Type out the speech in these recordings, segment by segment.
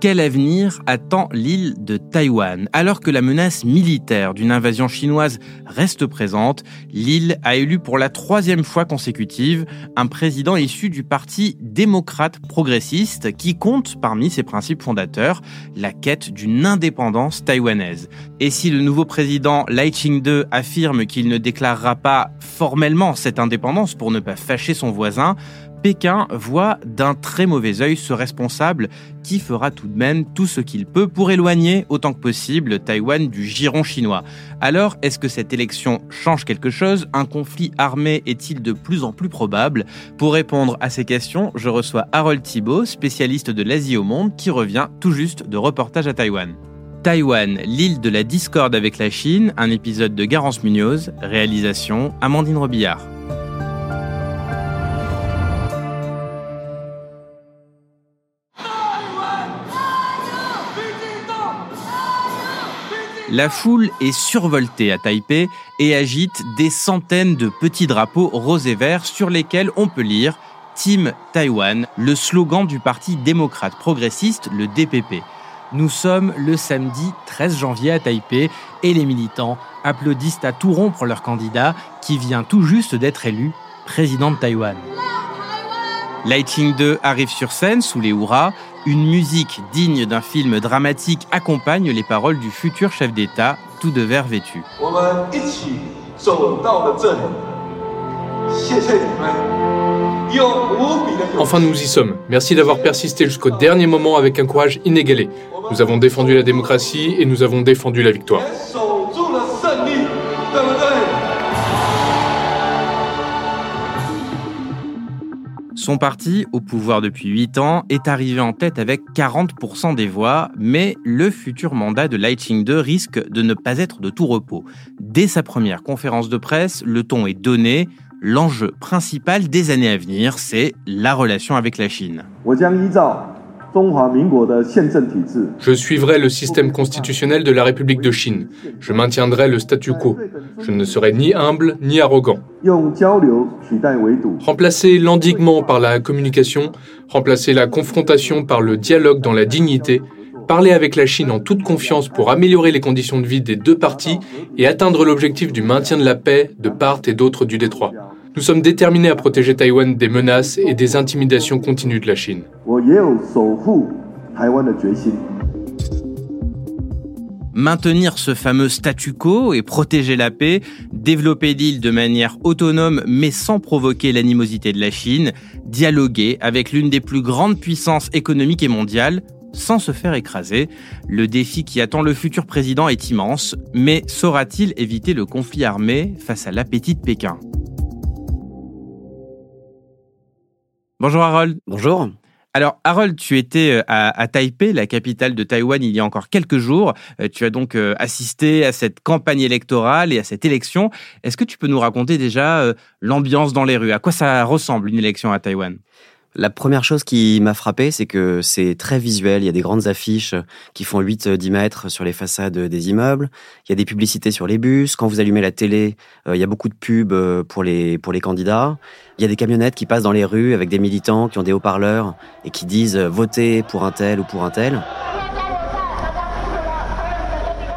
quel avenir attend l'île de Taïwan? Alors que la menace militaire d'une invasion chinoise reste présente, l'île a élu pour la troisième fois consécutive un président issu du parti démocrate progressiste qui compte parmi ses principes fondateurs la quête d'une indépendance taïwanaise. Et si le nouveau président Lai Ching-de affirme qu'il ne déclarera pas formellement cette indépendance pour ne pas fâcher son voisin, Pékin voit d'un très mauvais œil ce responsable qui fera tout de même tout ce qu'il peut pour éloigner autant que possible Taïwan du giron chinois. Alors, est-ce que cette élection change quelque chose? Un conflit armé est-il de plus en plus probable? Pour répondre à ces questions, je reçois Harold Thibault, spécialiste de l'Asie au monde, qui revient tout juste de reportage à Taïwan. Taïwan, l'île de la discorde avec la Chine, un épisode de Garance Munoz, réalisation Amandine Robillard. La foule est survoltée à Taipei et agite des centaines de petits drapeaux roses et verts sur lesquels on peut lire Team Taïwan, le slogan du Parti démocrate progressiste, le DPP. Nous sommes le samedi 13 janvier à Taipei et les militants applaudissent à tout rompre leur candidat qui vient tout juste d'être élu président de Taïwan. Lighting 2 arrive sur scène sous les hurrahs une musique digne d'un film dramatique accompagne les paroles du futur chef d'État, tout de vert vêtu. Enfin, nous y sommes. Merci d'avoir persisté jusqu'au dernier moment avec un courage inégalé. Nous avons défendu la démocratie et nous avons défendu la victoire. Son parti, au pouvoir depuis 8 ans, est arrivé en tête avec 40% des voix, mais le futur mandat de Lai Ching-de risque de ne pas être de tout repos. Dès sa première conférence de presse, le ton est donné. L'enjeu principal des années à venir, c'est la relation avec la Chine. Je suivrai le système constitutionnel de la République de Chine. Je maintiendrai le statu quo. Je ne serai ni humble ni arrogant. Remplacer l'endiguement par la communication, remplacer la confrontation par le dialogue dans la dignité, parler avec la Chine en toute confiance pour améliorer les conditions de vie des deux parties et atteindre l'objectif du maintien de la paix de part et d'autre du détroit. Nous sommes déterminés à protéger Taïwan des menaces et des intimidations continues de la Chine. Maintenir ce fameux statu quo et protéger la paix, développer l'île de manière autonome mais sans provoquer l'animosité de la Chine, dialoguer avec l'une des plus grandes puissances économiques et mondiales, sans se faire écraser. Le défi qui attend le futur président est immense, mais saura-t-il éviter le conflit armé face à l'appétit de Pékin? Bonjour Harold. Bonjour. Alors Harold, tu étais euh, à, Taipei, la capitale de Taïwan, il y a encore quelques jours. Euh, tu as donc euh, assisté à cette campagne électorale et à cette élection. Est-ce que tu peux nous raconter déjà l'ambiance dans les rues? À quoi ça ressemble une élection à Taïwan? La première chose qui m'a frappé, c'est que c'est très visuel. Il y a des grandes affiches qui font 8-10 mètres sur les façades des immeubles. Il y a des publicités sur les bus. Quand vous allumez la télé, euh, il y a beaucoup de pubs euh, pour les, pour les candidats. Il y a des camionnettes qui passent dans les rues avec des militants qui ont des haut-parleurs et qui disent euh, votez pour un tel ou pour un tel.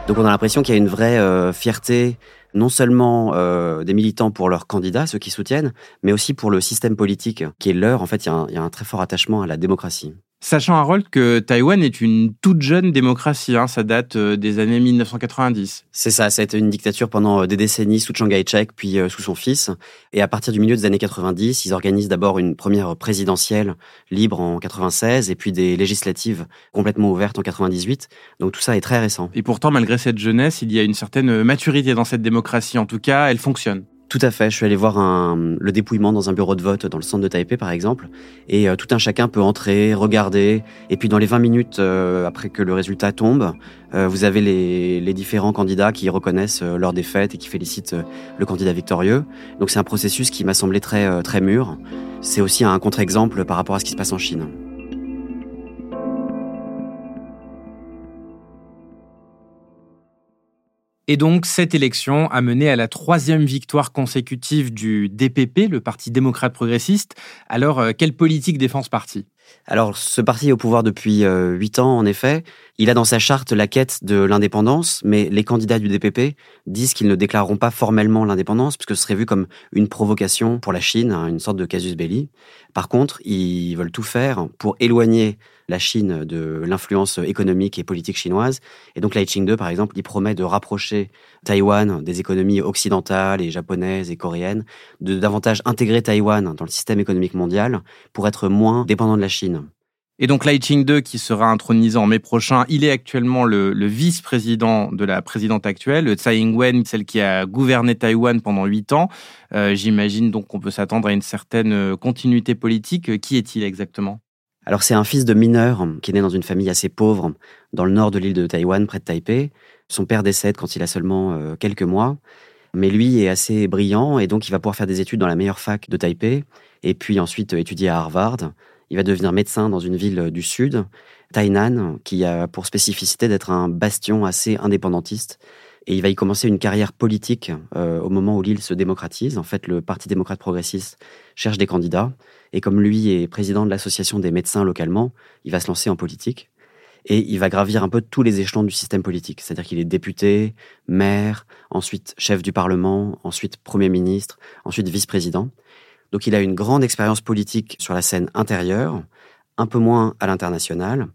Donc on a l'impression qu'il y a une vraie fierté non seulement euh, des militants pour leurs candidats, ceux qui soutiennent, mais aussi pour le système politique qui est leur. En fait, il y, a un très fort attachement à la démocratie. Sachant, Harold, que Taïwan est une toute jeune démocratie, hein, ça date euh, des années 1990. C'est ça, ça a été une dictature pendant euh, des décennies sous Chiang Kai-shek, puis euh, sous son fils. Et à partir du milieu des années 90, ils organisent d'abord une première présidentielle libre en 96, et puis des législatives complètement ouvertes en 98. Donc tout ça est très récent. Et pourtant, malgré cette jeunesse, il y a une certaine maturité dans cette démocratie. En tout cas, elle fonctionne. Tout à fait. Je suis allé voir un, le dépouillement dans un bureau de vote dans le centre de Taipei, par exemple. Et euh, tout un chacun peut entrer, regarder. Et puis, dans les 20 minutes euh, après que le résultat tombe, euh, vous avez les, les, différents candidats qui reconnaissent leur défaite et qui félicitent le candidat victorieux. Donc, c'est un processus qui m'a semblé très, très mûr. C'est aussi un contre-exemple par rapport à ce qui se passe en Chine. Et donc, cette élection a mené à la troisième victoire consécutive du DPP, le Parti démocrate progressiste. Alors, euh, quelle politique défend ce parti? Alors, ce parti est au pouvoir depuis euh, huit ans, en effet. Il a dans sa charte la quête de l'indépendance, mais les candidats du DPP disent qu'ils ne déclareront pas formellement l'indépendance, puisque ce serait vu comme une provocation pour la Chine, hein, une sorte de casus belli. Par contre, ils veulent tout faire pour éloigner la Chine de l'influence économique et politique chinoise. Et donc Lai Ching-de, par exemple, il promet de rapprocher Taïwan des économies occidentales et japonaises et coréennes, de davantage intégrer Taïwan dans le système économique mondial pour être moins dépendant de la Chine. Et donc Lai Ching-de, qui sera intronisé en mai prochain, il est actuellement le, vice-président de la présidente actuelle, Tsai Ing-wen, celle qui a gouverné Taïwan pendant huit ans. Euh, j'imagine donc qu'on peut s'attendre à une certaine continuité politique. Qui est-il exactement? Alors c'est un fils de mineur qui est né dans une famille assez pauvre dans le nord de l'île de Taïwan, près de Taipei. Son père décède quand il a seulement euh, quelques mois, mais lui est assez brillant et donc il va pouvoir faire des études dans la meilleure fac de Taipei et puis ensuite étudier à Harvard. Il va devenir médecin dans une ville du sud, Tainan, qui a pour spécificité d'être un bastion assez indépendantiste. Et il va y commencer une carrière politique euh, au moment où l'île se démocratise. En fait, le Parti démocrate progressiste cherche des candidats. Et comme lui est président de l'association des médecins localement, il va se lancer en politique. Et il va gravir un peu tous les échelons du système politique. C'est-à-dire qu'il est député, maire, ensuite chef du Parlement, ensuite Premier ministre, ensuite vice-président. Donc il a une grande expérience politique sur la scène intérieure, un peu moins à l'international.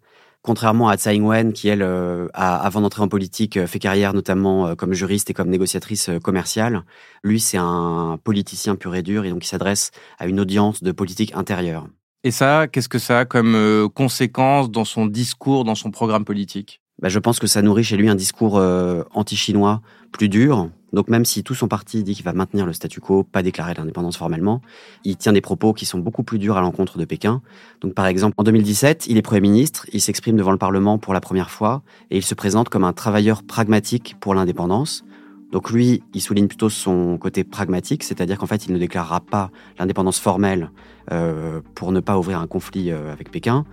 Contrairement à Tsai Ing-wen, qui elle, euh, a, avant d'entrer en politique, euh, fait carrière notamment euh, comme juriste et comme négociatrice commerciale, lui c'est un politicien pur et dur et donc il s'adresse à une audience de politique intérieure. Et ça, qu'est-ce que ça a comme conséquence dans son discours, dans son programme politique? Bah, Je pense que ça nourrit chez lui un discours anti-chinois plus dur, donc même si tout son parti dit qu'il va maintenir le statu quo, pas déclarer l'indépendance formellement, il tient des propos qui sont beaucoup plus durs à l'encontre de Pékin. Donc par exemple, en 2017, il est Premier ministre, il s'exprime devant le Parlement pour la première fois, et il se présente comme un travailleur pragmatique pour l'indépendance. Donc lui, il souligne plutôt son côté pragmatique, c'est-à-dire qu'en fait, il ne déclarera pas l'indépendance formelle euh, pour ne pas ouvrir un conflit euh, avec Pékin.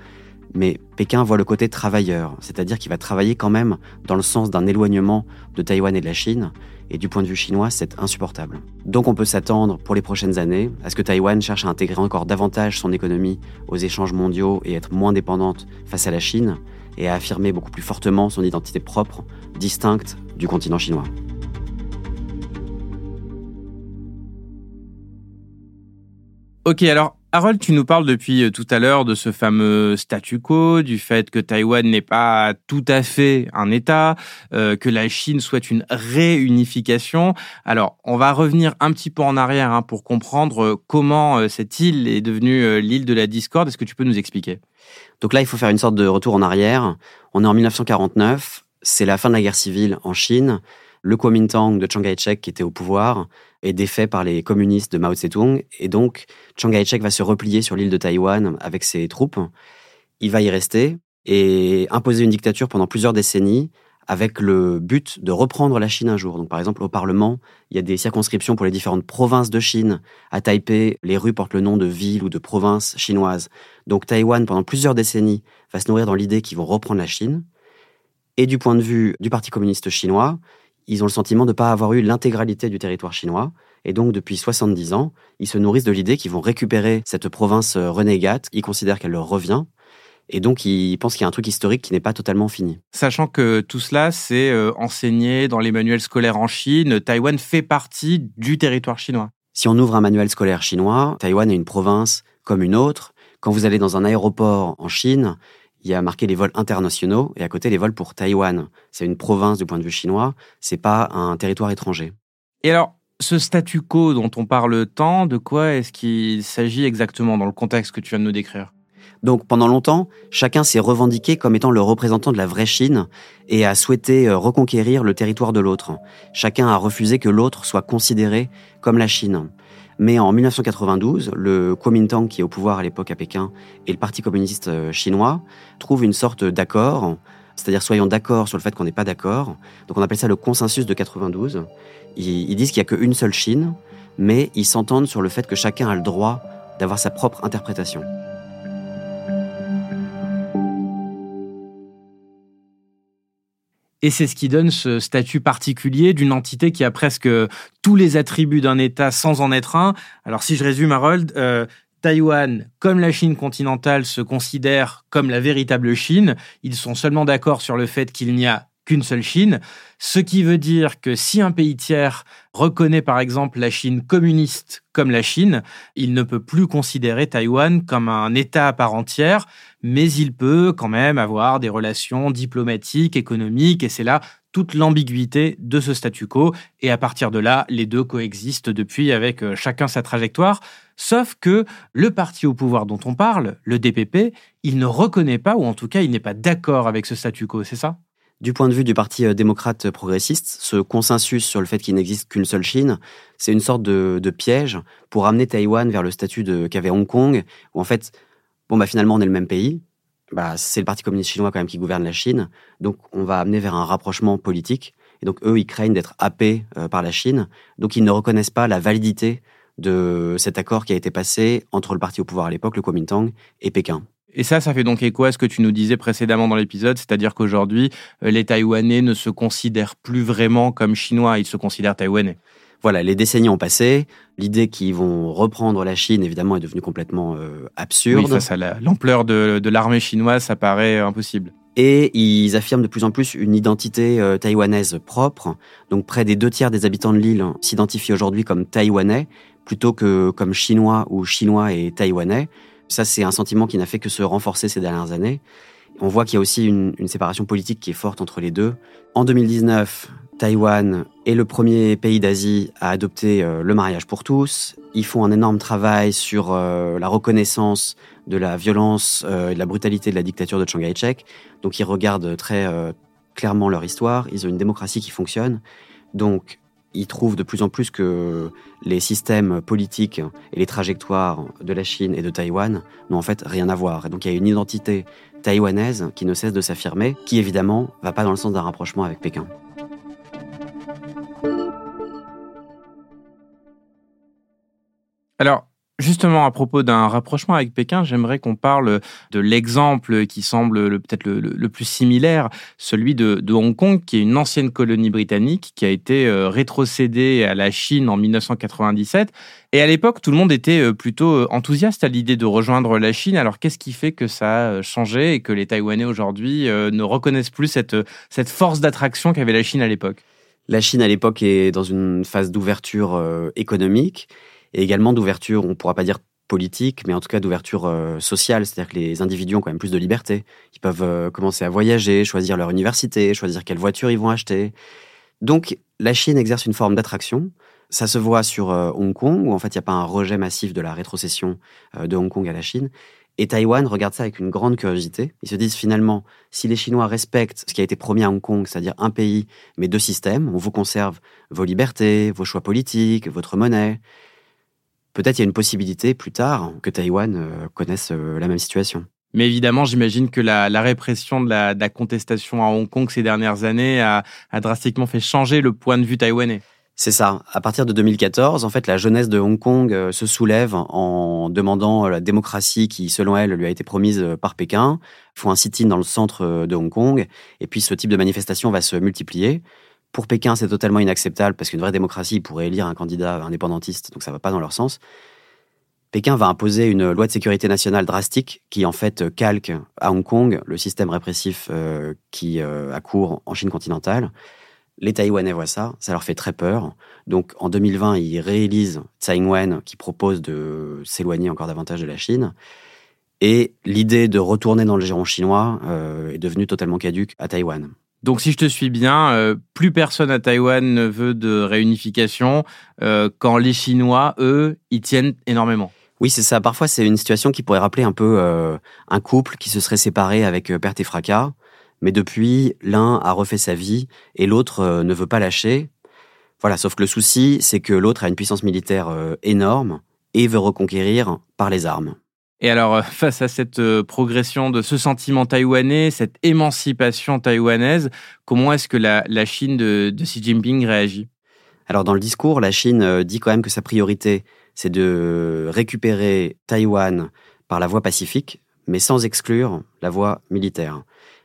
Mais Pékin voit le côté travailleur, c'est-à-dire qu'il va travailler quand même dans le sens d'un éloignement de Taïwan et de la Chine, et du point de vue chinois, c'est insupportable. Donc on peut s'attendre pour les prochaines années à ce que Taïwan cherche à intégrer encore davantage son économie aux échanges mondiaux et être moins dépendante face à la Chine, et à affirmer beaucoup plus fortement son identité propre, distincte du continent chinois. Ok, alors Harold, tu nous parles depuis euh, tout à l'heure de ce fameux statu quo, du fait que Taïwan n'est pas tout à fait un État, euh, que la Chine souhaite une réunification. Alors, on va revenir un petit peu en arrière hein, pour comprendre euh, comment cette île est devenue l'île de la discorde. Est-ce que tu peux nous expliquer? Donc là, il faut faire une sorte de retour en arrière. On est en 1949, c'est la fin de la guerre civile en Chine. Le Kuomintang de Chiang Kai-shek qui était au pouvoir est défait par les communistes de Mao Tse-tung. Et donc, Chiang Kai-shek va se replier sur l'île de Taïwan avec ses troupes. Il va y rester et imposer une dictature pendant plusieurs décennies avec le but de reprendre la Chine un jour. Donc, par exemple, au Parlement, il y a des circonscriptions pour les différentes provinces de Chine. À Taipei, les rues portent le nom de villes ou de provinces chinoises. Donc, Taïwan, pendant plusieurs décennies, va se nourrir dans l'idée qu'ils vont reprendre la Chine. Et du point de vue du Parti communiste chinois, ils ont le sentiment de ne pas avoir eu l'intégralité du territoire chinois. Et donc, depuis 70 ans, ils se nourrissent de l'idée qu'ils vont récupérer cette province euh, renégate. Ils considèrent qu'elle leur revient. Et donc, ils pensent qu'il y a un truc historique qui n'est pas totalement fini. Sachant que tout cela, c'est euh, enseigné dans les manuels scolaires en Chine. Taïwan fait partie du territoire chinois. Si on ouvre un manuel scolaire chinois, Taïwan est une province comme une autre. Quand vous allez dans un aéroport en Chine, il y a marqué les vols internationaux et à côté les vols pour Taïwan. C'est une province du point de vue chinois, c'est pas un territoire étranger. Et alors, ce statu quo dont on parle tant, de quoi est-ce qu'il s'agit exactement dans le contexte que tu viens de nous décrire? Donc pendant longtemps, chacun s'est revendiqué comme étant le représentant de la vraie Chine et a souhaité euh, reconquérir le territoire de l'autre. Chacun a refusé que l'autre soit considéré comme la Chine. Mais en 1992, le Kuomintang, qui est au pouvoir à l'époque à Pékin, et le Parti communiste euh, chinois trouvent une sorte d'accord, c'est-à-dire soyons d'accord sur le fait qu'on n'est pas d'accord. Donc on appelle ça le consensus de 92. Ils, disent qu'il n'y a qu'une seule Chine, mais ils s'entendent sur le fait que chacun a le droit d'avoir sa propre interprétation. Et c'est ce qui donne ce statut particulier d'une entité qui a presque tous les attributs d'un État sans en être un. Alors si je résume, Harold, euh, Taïwan, comme la Chine continentale, se considèrent comme la véritable Chine. Ils sont seulement d'accord sur le fait qu'il n'y a qu'une seule Chine, ce qui veut dire que si un pays tiers reconnaît par exemple la Chine communiste comme la Chine, il ne peut plus considérer Taïwan comme un État à part entière, mais il peut quand même avoir des relations diplomatiques, économiques, et c'est là toute l'ambiguïté de ce statu quo, et à partir de là, les deux coexistent depuis avec euh, chacun sa trajectoire, sauf que le parti au pouvoir dont on parle, le DPP, il ne reconnaît pas, ou en tout cas il n'est pas d'accord avec ce statu quo, c'est ça? Du point de vue du Parti euh, démocrate progressiste, ce consensus sur le fait qu'il n'existe qu'une seule Chine, c'est une sorte de, piège pour amener Taïwan vers le statut qu'avait Hong Kong, où en fait, bon bah finalement on est le même pays, bah, c'est le Parti communiste chinois quand même qui gouverne la Chine, donc on va amener vers un rapprochement politique, et donc eux ils craignent d'être happés euh, par la Chine, donc ils ne reconnaissent pas la validité de cet accord qui a été passé entre le parti au pouvoir à l'époque, le Kuomintang, et Pékin. Et ça, ça fait donc écho à ce que tu nous disais précédemment dans l'épisode, c'est-à-dire qu'aujourd'hui, euh, les Taïwanais ne se considèrent plus vraiment comme Chinois, ils se considèrent Taïwanais. Voilà, les décennies ont passé. L'idée qu'ils vont reprendre la Chine, évidemment, est devenue complètement euh, absurde. Oui, face à l'ampleur de, l'armée chinoise, ça paraît impossible. Et ils affirment de plus en plus une identité euh, taïwanaise propre. Donc près des deux tiers des habitants de l'île s'identifient aujourd'hui comme taïwanais, plutôt que comme chinois ou chinois et taïwanais. Ça, c'est un sentiment qui n'a fait que se renforcer ces dernières années. On voit qu'il y a aussi une, séparation politique qui est forte entre les deux. En 2019, Taïwan est le premier pays d'Asie à adopter euh, le mariage pour tous. Ils font un énorme travail sur euh, la reconnaissance de la violence euh, et de la brutalité de la dictature de Chiang Kai-shek. Donc ils regardent très clairement leur histoire. Ils ont une démocratie qui fonctionne. Donc ils trouvent de plus en plus que les systèmes politiques et les trajectoires de la Chine et de Taïwan n'ont en fait rien à voir. Et donc il y a une identité taïwanaise qui ne cesse de s'affirmer, qui évidemment va pas dans le sens d'un rapprochement avec Pékin. Alors, Justement, à propos d'un rapprochement avec Pékin, j'aimerais qu'on parle de l'exemple qui semble peut-être le, plus similaire, celui de, Hong Kong, qui est une ancienne colonie britannique qui a été euh, rétrocédée à la Chine en 1997. Et à l'époque, tout le monde était euh, plutôt euh, enthousiaste à l'idée de rejoindre la Chine. Alors, qu'est-ce qui fait que ça a changé et que les Taïwanais aujourd'hui ne reconnaissent plus cette, cette force d'attraction qu'avait la Chine à l'époque? La Chine à l'époque est dans une phase d'ouverture économique et également d'ouverture, on ne pourra pas dire politique, mais en tout cas d'ouverture euh, sociale, c'est-à-dire que les individus ont quand même plus de liberté. Ils peuvent euh, commencer à voyager, choisir leur université, choisir quelle voiture ils vont acheter. Donc la Chine exerce une forme d'attraction. Ça se voit sur euh, Hong Kong, où en fait il n'y a pas un rejet massif de la rétrocession de Hong Kong à la Chine. Et Taïwan regarde ça avec une grande curiosité. Ils se disent finalement, si les Chinois respectent ce qui a été promis à Hong Kong, c'est-à-dire un pays, mais deux systèmes, on vous conserve vos libertés, vos choix politiques, votre monnaie, peut-être il y a une possibilité plus tard que Taïwan euh, connaisse euh, la même situation. Mais évidemment, j'imagine que la, répression de la, contestation à Hong Kong ces dernières années a, drastiquement fait changer le point de vue taïwanais. C'est ça. À partir de 2014, en fait, la jeunesse de Hong Kong euh, se soulève en demandant la démocratie qui, selon elle, lui a été promise par Pékin. Ils font un sit-in dans le centre de Hong Kong. Et puis, ce type de manifestation va se multiplier. Pour Pékin, c'est totalement inacceptable parce qu'une vraie démocratie pourrait élire un candidat indépendantiste, donc ça va pas dans leur sens. Pékin va imposer une loi de sécurité nationale drastique qui en fait calque à Hong Kong le système répressif euh, qui euh, a cours en Chine continentale. Les Taïwanais voient ça, ça leur fait très peur. Donc en 2020, ils réélisent Tsai Ing-wen qui propose de s'éloigner encore davantage de la Chine. Et l'idée de retourner dans le giron chinois euh, est devenue totalement caduque à Taïwan. Donc, si je te suis bien, euh, plus personne à Taïwan ne veut de réunification, euh, quand les Chinois, eux, y tiennent énormément. Oui, c'est ça. Parfois, c'est une situation qui pourrait rappeler un peu euh, un couple qui se serait séparé avec perte et fracas, mais depuis, l'un a refait sa vie et l'autre ne veut pas lâcher. Voilà, sauf que le souci, c'est que l'autre a une puissance militaire énorme et veut reconquérir par les armes. Et alors, euh, face à cette euh, progression de ce sentiment taïwanais, cette émancipation taïwanaise, comment est-ce que la, Chine de, Xi Jinping réagit? Alors, dans le discours, la Chine euh, dit quand même que sa priorité, c'est de récupérer Taïwan par la voie pacifique, mais sans exclure la voie militaire.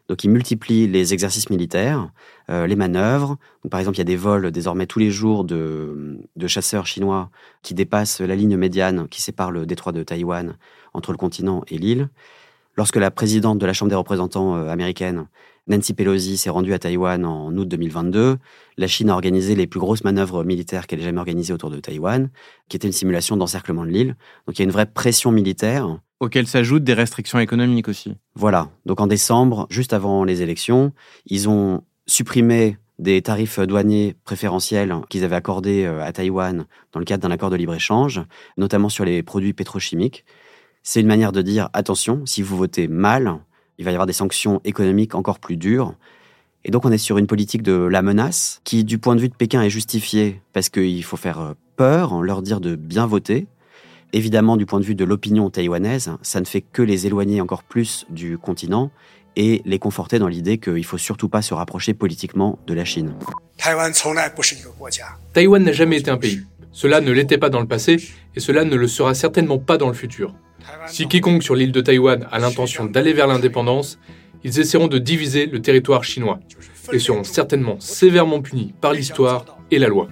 Donc ils multiplient les exercices militaires, euh, les manœuvres. par exemple, il y a des vols désormais tous les jours de, de, chasseurs chinois qui dépassent la ligne médiane qui sépare le détroit de Taïwan entre le continent et l'île. Lorsque la présidente de la Chambre des représentants euh, américaine, Nancy Pelosi, s'est rendue à Taïwan en août 2022, la Chine a organisé les plus grosses manœuvres militaires qu'elle ait jamais organisées autour de Taïwan, qui était une simulation d'encerclement de l'île. Donc il y a une vraie pression militaire auxquelles s'ajoutent des restrictions économiques aussi. Voilà. Donc en décembre, juste avant les élections, ils ont supprimé des tarifs douaniers préférentiels qu'ils avaient accordés euh, à Taïwan dans le cadre d'un accord de libre-échange, notamment sur les produits pétrochimiques. C'est une manière de dire attention, si vous votez mal, il va y avoir des sanctions économiques encore plus dures. Et donc on est sur une politique de la menace qui, du point de vue de Pékin, est justifiée parce qu'il faut faire euh, peur, leur dire de bien voter, Évidemment, du point de vue de l'opinion taïwanaise, ça ne fait que les éloigner encore plus du continent et les conforter dans l'idée qu'il ne faut surtout pas se rapprocher politiquement de la Chine. Taïwan n'a jamais été un pays. Cela ne l'était pas dans le passé et cela ne le sera certainement pas dans le futur. Si quiconque sur l'île de Taïwan a l'intention d'aller vers l'indépendance, ils essaieront de diviser le territoire chinois et seront certainement sévèrement punis par l'histoire et la loi.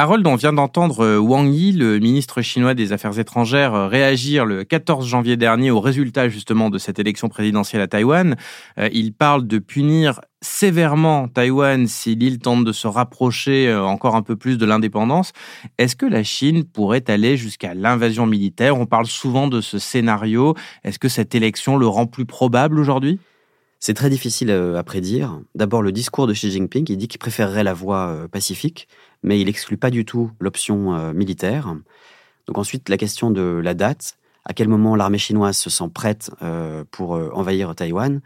Harold, on vient d'entendre euh, Wang Yi, le ministre chinois des Affaires étrangères, euh, réagir le 14 janvier dernier au résultat justement de cette élection présidentielle à Taïwan. Euh, il parle de punir sévèrement Taïwan si l'île tente de se rapprocher encore un peu plus de l'indépendance. Est-ce que la Chine pourrait aller jusqu'à l'invasion militaire? On parle souvent de ce scénario. Est-ce que cette élection le rend plus probable aujourd'hui? C'est très difficile à prédire. D'abord, le discours de Xi Jinping, il dit qu'il préférerait la voie pacifique mais il exclut pas du tout l'option euh, militaire. Donc ensuite, la question de la date, à quel moment l'armée chinoise se sent prête euh, pour euh, envahir Taïwan.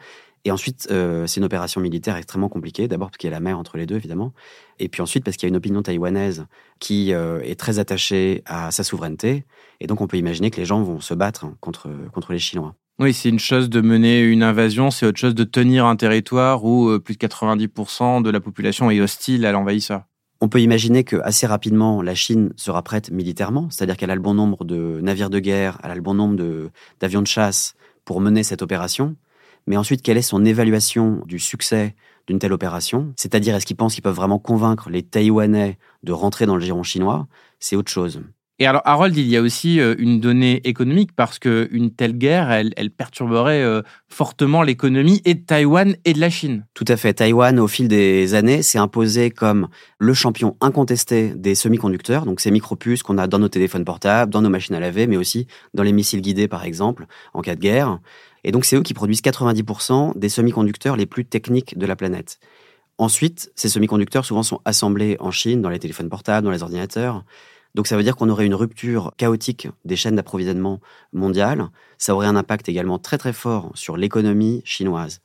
Et ensuite, c'est une opération militaire extrêmement compliquée. D'abord parce qu'il y a la mer entre les deux, évidemment. Et puis ensuite parce qu'il y a une opinion taïwanaise qui est très attachée à sa souveraineté. Et donc on peut imaginer que les gens vont se battre contre, contre les Chinois. Oui, c'est une chose de mener une invasion, c'est autre chose de tenir un territoire où plus de 90% de la population est hostile à l'envahisseur. On peut imaginer que assez rapidement, la Chine sera prête militairement, c'est-à-dire qu'elle a le bon nombre de navires de guerre, elle a le bon nombre d'avions de, chasse pour mener cette opération. Mais ensuite, quelle est son évaluation du succès d'une telle opération? C'est-à-dire, est-ce qu'ils pensent qu'ils peuvent vraiment convaincre les Taïwanais de rentrer dans le giron chinois? C'est autre chose. Et alors, Harold, il y a aussi euh, une donnée économique parce qu'une telle guerre, elle, perturberait euh, fortement l'économie et de Taïwan et de la Chine. Tout à fait. Taïwan, au fil des années, s'est imposé comme le champion incontesté des semi-conducteurs, donc ces micropuces qu'on a dans nos téléphones portables, dans nos machines à laver, mais aussi dans les missiles guidés, par exemple, en cas de guerre. Et donc, c'est eux qui produisent 90% des semi-conducteurs les plus techniques de la planète. Ensuite, ces semi-conducteurs souvent sont assemblés en Chine, dans les téléphones portables, dans les ordinateurs. Donc ça veut dire qu'on aurait une rupture chaotique des chaînes d'approvisionnement mondiales. Ça aurait un impact également très très fort sur l'économie chinoise.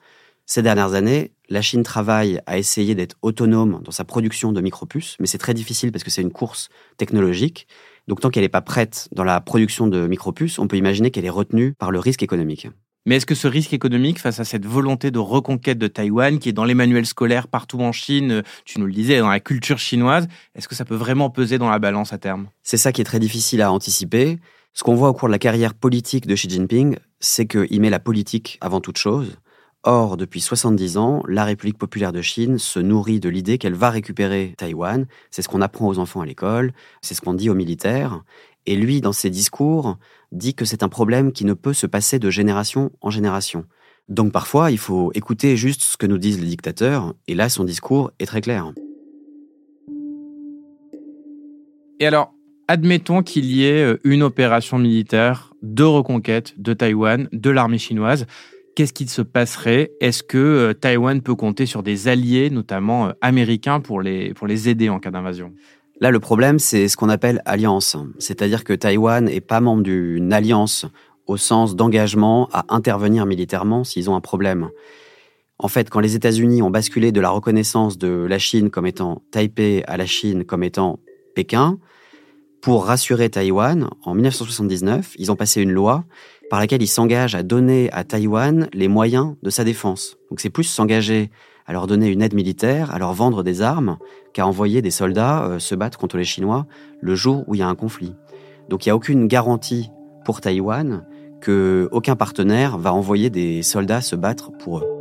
Ces dernières années, la Chine travaille à essayer d'être autonome dans sa production de micropuces, mais c'est très difficile parce que c'est une course technologique. Donc tant qu'elle n'est pas prête dans la production de micropuces, on peut imaginer qu'elle est retenue par le risque économique. Mais est-ce que ce risque économique face à cette volonté de reconquête de Taïwan, qui est dans les manuels scolaires partout en Chine, tu nous le disais, dans la culture chinoise, est-ce que ça peut vraiment peser dans la balance à terme? C'est ça qui est très difficile à anticiper. Ce qu'on voit au cours de la carrière politique de Xi Jinping, c'est qu'il met la politique avant toute chose. Or, depuis 70 ans, la République populaire de Chine se nourrit de l'idée qu'elle va récupérer Taïwan. C'est ce qu'on apprend aux enfants à l'école, c'est ce qu'on dit aux militaires. Et lui, dans ses discours, dit que c'est un problème qui ne peut se passer de génération en génération. Donc parfois, il faut écouter juste ce que nous disent les dictateurs, et là, son discours est très clair. Et alors, admettons qu'il y ait euh, une opération militaire de reconquête de Taïwan, de l'armée chinoise. Qu'est-ce qu'il se passerait? Est-ce que euh, Taïwan peut compter sur des alliés, notamment euh, américains, pour les, pour les aider en cas d'invasion? Là, le problème, c'est ce qu'on appelle alliance. C'est-à-dire que Taïwan n'est pas membre d'une alliance au sens d'engagement à intervenir militairement s'ils ont un problème. En fait, quand les États-Unis ont basculé de la reconnaissance de la Chine comme étant Taipei à la Chine comme étant Pékin, pour rassurer Taïwan, en 1979, ils ont passé une loi par laquelle ils s'engagent à donner à Taïwan les moyens de sa défense. Donc c'est plus s'engager à leur donner une aide militaire, à leur vendre des armes, qu'à envoyer des soldats euh, se battre contre les Chinois le jour où il y a un conflit. Donc il n'y a aucune garantie pour Taïwan que aucun partenaire va envoyer des soldats se battre pour eux.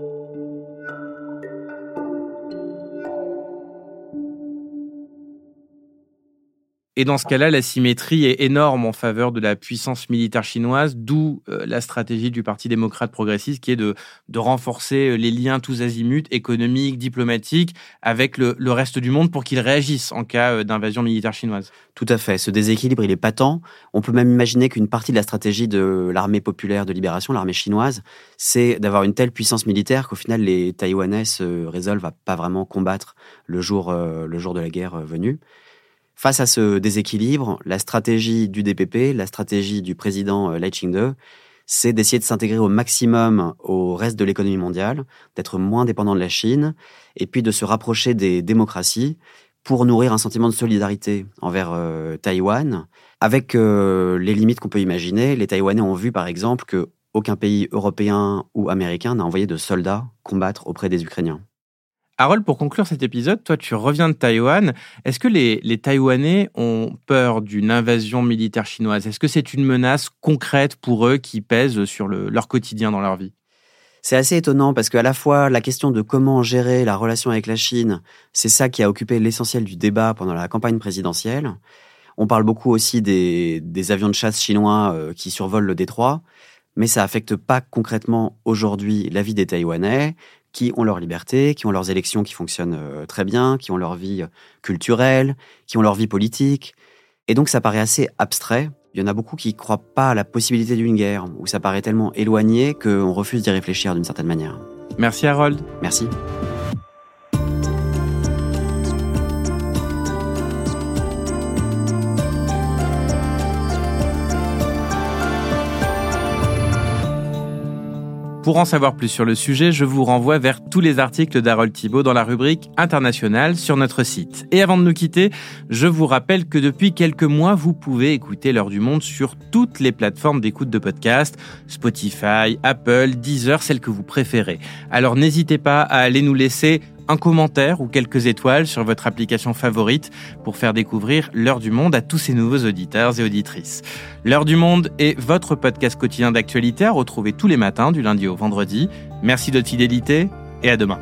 Et dans ce cas-là, la symétrie est énorme en faveur de la puissance militaire chinoise, d'où euh, la stratégie du Parti démocrate progressiste qui est de, renforcer euh, les liens tous azimuts, économiques, diplomatiques, avec le, reste du monde pour qu'il réagisse en cas euh, d'invasion militaire chinoise. Tout à fait. Ce déséquilibre, il est patent. On peut même imaginer qu'une partie de la stratégie de l'armée populaire de libération, l'armée chinoise, c'est d'avoir une telle puissance militaire qu'au final, les Taïwanais se résolvent à pas vraiment combattre le jour, le jour de la guerre venue. Face à ce déséquilibre, la stratégie du DPP, la stratégie du président euh, Lai Ching-de, c'est d'essayer de s'intégrer au maximum au reste de l'économie mondiale, d'être moins dépendant de la Chine, et puis de se rapprocher des démocraties pour nourrir un sentiment de solidarité envers euh, Taïwan, avec euh, les limites qu'on peut imaginer. Les Taïwanais ont vu par exemple que aucun pays européen ou américain n'a envoyé de soldats combattre auprès des Ukrainiens. Harold, pour conclure cet épisode, toi tu reviens de Taïwan. Est-ce que les, Taïwanais ont peur d'une invasion militaire chinoise? Est-ce que c'est une menace concrète pour eux qui pèse sur leur quotidien dans leur vie? C'est assez étonnant parce qu'à la fois la question de comment gérer la relation avec la Chine, c'est ça qui a occupé l'essentiel du débat pendant la campagne présidentielle. On parle beaucoup aussi des, avions de chasse chinois euh, qui survolent le détroit, mais ça affecte pas concrètement aujourd'hui la vie des Taïwanais qui ont leur liberté, qui ont leurs élections qui fonctionnent euh, très bien, qui ont leur vie euh, culturelle, qui ont leur vie politique. Et donc ça paraît assez abstrait. Il y en a beaucoup qui ne croient pas à la possibilité d'une guerre, où ça paraît tellement éloigné qu'on refuse d'y réfléchir d'une certaine manière. Merci Harold. Merci. Pour en savoir plus sur le sujet, je vous renvoie vers tous les articles d'Harold Thibault dans la rubrique internationale sur notre site. Et avant de nous quitter, je vous rappelle que depuis quelques mois, vous pouvez écouter l'heure du monde sur toutes les plateformes d'écoute de podcast, Spotify, Apple, Deezer, celles que vous préférez. Alors n'hésitez pas à aller nous laisser un commentaire ou quelques étoiles sur votre application favorite pour faire découvrir l'heure du monde à tous ces nouveaux auditeurs et auditrices. L'heure du monde est votre podcast quotidien d'actualité à retrouver tous les matins du lundi au vendredi. Merci de votre fidélité et à demain.